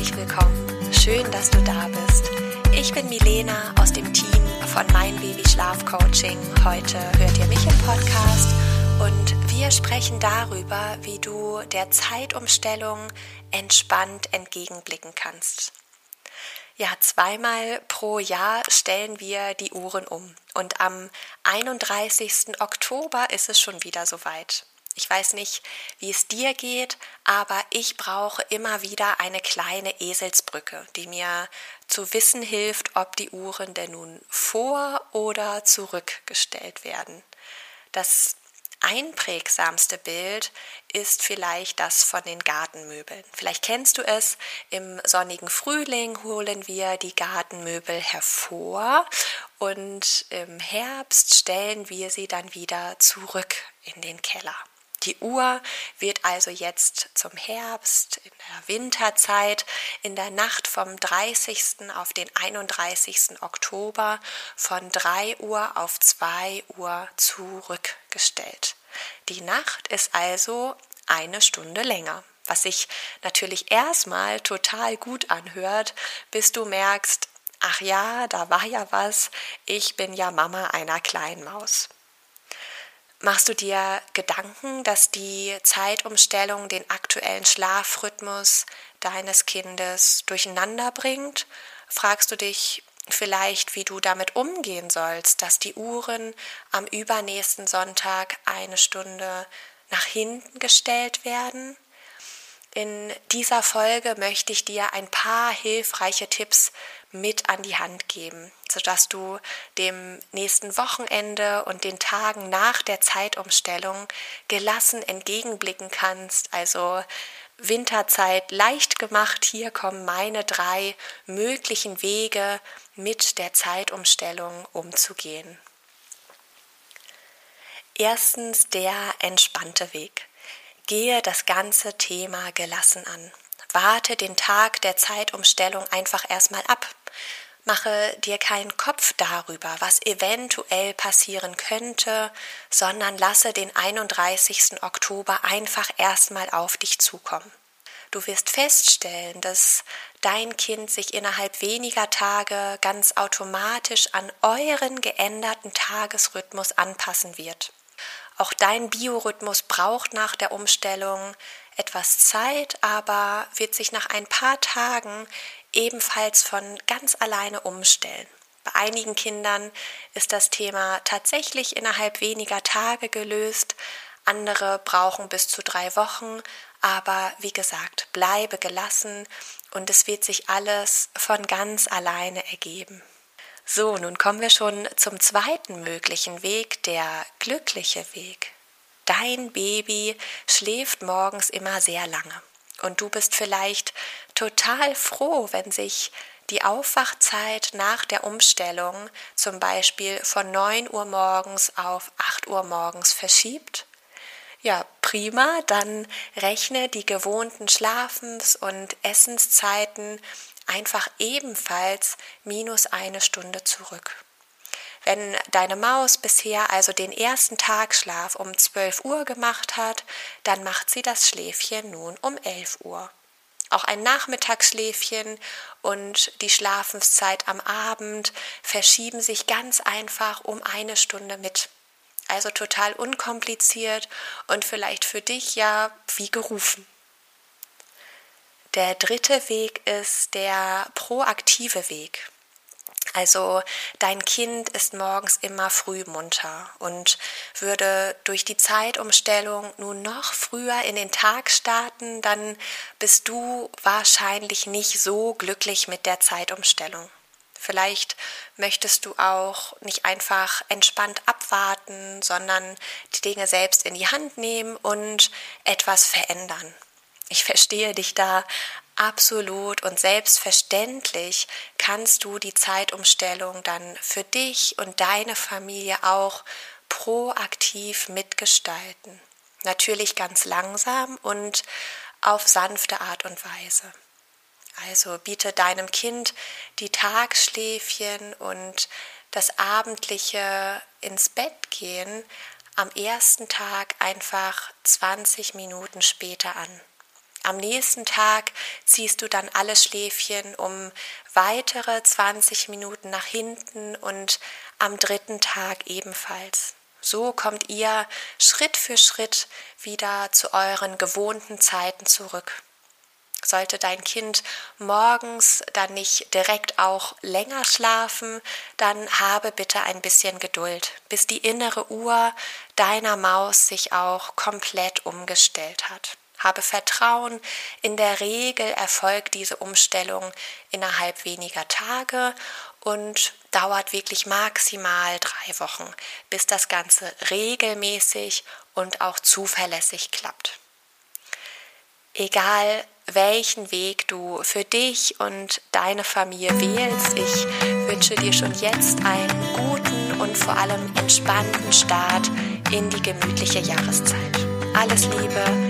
Herzlich willkommen. Schön, dass du da bist. Ich bin Milena aus dem Team von Mein Baby Schlaf Coaching. Heute hört ihr mich im Podcast und wir sprechen darüber, wie du der Zeitumstellung entspannt entgegenblicken kannst. Ja, zweimal pro Jahr stellen wir die Uhren um. Und am 31. Oktober ist es schon wieder soweit. Ich weiß nicht, wie es dir geht, aber ich brauche immer wieder eine kleine Eselsbrücke, die mir zu wissen hilft, ob die Uhren denn nun vor oder zurückgestellt werden. Das einprägsamste Bild ist vielleicht das von den Gartenmöbeln. Vielleicht kennst du es, im sonnigen Frühling holen wir die Gartenmöbel hervor und im Herbst stellen wir sie dann wieder zurück in den Keller. Die Uhr wird also jetzt zum Herbst, in der Winterzeit, in der Nacht vom 30. auf den 31. Oktober von 3 Uhr auf 2 Uhr zurückgestellt. Die Nacht ist also eine Stunde länger, was sich natürlich erstmal total gut anhört, bis du merkst, ach ja, da war ja was, ich bin ja Mama einer kleinen Maus. Machst du dir Gedanken, dass die Zeitumstellung den aktuellen Schlafrhythmus deines Kindes durcheinander bringt? Fragst du dich vielleicht, wie du damit umgehen sollst, dass die Uhren am übernächsten Sonntag eine Stunde nach hinten gestellt werden? In dieser Folge möchte ich dir ein paar hilfreiche Tipps mit an die Hand geben, sodass du dem nächsten Wochenende und den Tagen nach der Zeitumstellung gelassen entgegenblicken kannst. Also Winterzeit leicht gemacht. Hier kommen meine drei möglichen Wege, mit der Zeitumstellung umzugehen. Erstens der entspannte Weg. Gehe das ganze Thema gelassen an. Warte den Tag der Zeitumstellung einfach erstmal ab. Mache dir keinen Kopf darüber, was eventuell passieren könnte, sondern lasse den 31. Oktober einfach erstmal auf dich zukommen. Du wirst feststellen, dass dein Kind sich innerhalb weniger Tage ganz automatisch an euren geänderten Tagesrhythmus anpassen wird. Auch dein Biorhythmus braucht nach der Umstellung etwas Zeit, aber wird sich nach ein paar Tagen ebenfalls von ganz alleine umstellen. Bei einigen Kindern ist das Thema tatsächlich innerhalb weniger Tage gelöst, andere brauchen bis zu drei Wochen, aber wie gesagt, bleibe gelassen und es wird sich alles von ganz alleine ergeben. So, nun kommen wir schon zum zweiten möglichen Weg, der glückliche Weg. Dein Baby schläft morgens immer sehr lange und du bist vielleicht total froh, wenn sich die Aufwachzeit nach der Umstellung zum Beispiel von 9 Uhr morgens auf 8 Uhr morgens verschiebt. Ja, prima, dann rechne die gewohnten Schlafens- und Essenszeiten einfach ebenfalls minus eine Stunde zurück. Wenn deine Maus bisher also den ersten Tagschlaf um 12 Uhr gemacht hat, dann macht sie das Schläfchen nun um 11 Uhr. Auch ein Nachmittagsschläfchen und die Schlafenszeit am Abend verschieben sich ganz einfach um eine Stunde mit. Also total unkompliziert und vielleicht für dich ja wie gerufen. Der dritte Weg ist der proaktive Weg. Also dein Kind ist morgens immer früh munter und würde durch die Zeitumstellung nun noch früher in den Tag starten, dann bist du wahrscheinlich nicht so glücklich mit der Zeitumstellung. Vielleicht möchtest du auch nicht einfach entspannt abwarten, sondern die Dinge selbst in die Hand nehmen und etwas verändern. Ich verstehe dich da absolut und selbstverständlich kannst du die Zeitumstellung dann für dich und deine Familie auch proaktiv mitgestalten. Natürlich ganz langsam und auf sanfte Art und Weise. Also biete deinem Kind die Tagsschläfchen und das abendliche ins Bett gehen am ersten Tag einfach 20 Minuten später an. Am nächsten Tag ziehst du dann alle Schläfchen um weitere 20 Minuten nach hinten und am dritten Tag ebenfalls. So kommt ihr Schritt für Schritt wieder zu euren gewohnten Zeiten zurück. Sollte dein Kind morgens dann nicht direkt auch länger schlafen, dann habe bitte ein bisschen Geduld, bis die innere Uhr deiner Maus sich auch komplett umgestellt hat. Habe Vertrauen, in der Regel erfolgt diese Umstellung innerhalb weniger Tage und dauert wirklich maximal drei Wochen, bis das Ganze regelmäßig und auch zuverlässig klappt. Egal welchen Weg du für dich und deine Familie wählst, ich wünsche dir schon jetzt einen guten und vor allem entspannten Start in die gemütliche Jahreszeit. Alles Liebe,